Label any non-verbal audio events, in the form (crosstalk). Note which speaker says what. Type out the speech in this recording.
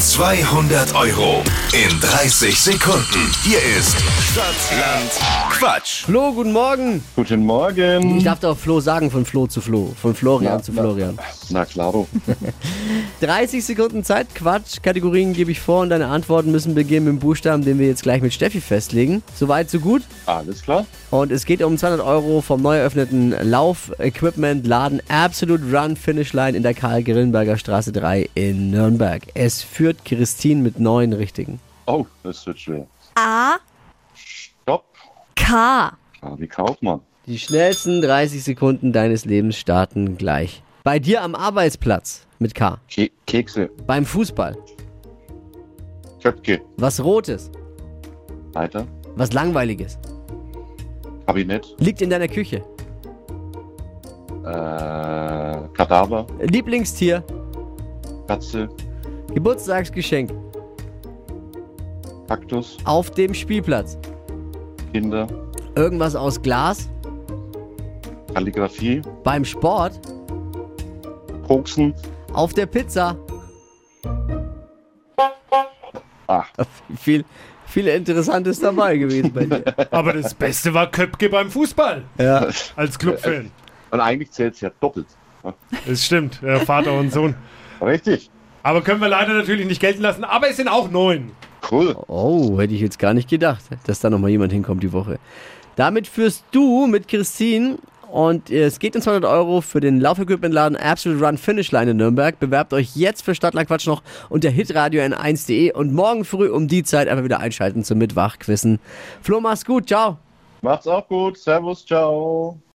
Speaker 1: 200 Euro in 30 Sekunden. Hier ist Stadtland Quatsch.
Speaker 2: Flo, guten Morgen.
Speaker 3: Guten Morgen.
Speaker 2: Ich darf doch Flo sagen, von Flo zu Flo. Von Florian
Speaker 3: Na,
Speaker 2: zu
Speaker 3: na.
Speaker 2: Florian.
Speaker 3: Na klaro.
Speaker 2: 30 (laughs) Sekunden Zeit, Quatsch. Kategorien gebe ich vor und deine Antworten müssen beginnen mit dem Buchstaben, den wir jetzt gleich mit Steffi festlegen. Soweit, so gut.
Speaker 3: Alles klar.
Speaker 2: Und es geht um 200 Euro vom neu eröffneten Lauf-Equipment-Laden Absolute Run Finish Line in der Karl-Grillenberger Straße 3 in Nürnberg. Es führt Christine mit neun Richtigen.
Speaker 3: Oh, das wird schwer.
Speaker 4: A,
Speaker 3: Stopp.
Speaker 4: K.
Speaker 3: Ah, wie Kaufmann.
Speaker 2: Die schnellsten 30 Sekunden deines Lebens starten gleich. Bei dir am Arbeitsplatz mit K.
Speaker 3: Ke Kekse.
Speaker 2: Beim Fußball.
Speaker 3: Köpke.
Speaker 2: Was Rotes.
Speaker 3: Weiter.
Speaker 2: Was Langweiliges.
Speaker 3: Kabinett.
Speaker 2: Liegt in deiner Küche.
Speaker 3: Äh, Kadaver.
Speaker 2: Lieblingstier.
Speaker 3: Katze.
Speaker 2: Geburtstagsgeschenk.
Speaker 3: Kaktus.
Speaker 2: Auf dem Spielplatz.
Speaker 3: Kinder.
Speaker 2: Irgendwas aus Glas.
Speaker 3: Kalligrafie.
Speaker 2: Beim Sport.
Speaker 3: Koksen.
Speaker 2: Auf der Pizza.
Speaker 3: Ah,
Speaker 2: Viel, viel Interessantes dabei gewesen bei dir. (laughs)
Speaker 5: Aber das Beste war Köpke beim Fußball.
Speaker 2: Ja.
Speaker 5: Als Clubfan.
Speaker 3: und eigentlich zählt es ja doppelt.
Speaker 5: Das stimmt. Vater und Sohn.
Speaker 3: Richtig.
Speaker 5: Aber können wir leider natürlich nicht gelten lassen. Aber es sind auch neun.
Speaker 3: Cool.
Speaker 2: Oh, hätte ich jetzt gar nicht gedacht, dass da nochmal jemand hinkommt die Woche. Damit führst du mit Christine und es geht um 200 Euro für den Laufequipmentladen Absolute Run Finish Line in Nürnberg. Bewerbt euch jetzt für Stadtland Quatsch noch unter hitradio n1.de und morgen früh um die Zeit einfach wieder einschalten zum Mitwachquissen. Flo, mach's gut, ciao.
Speaker 3: Macht's auch gut. Servus. Ciao.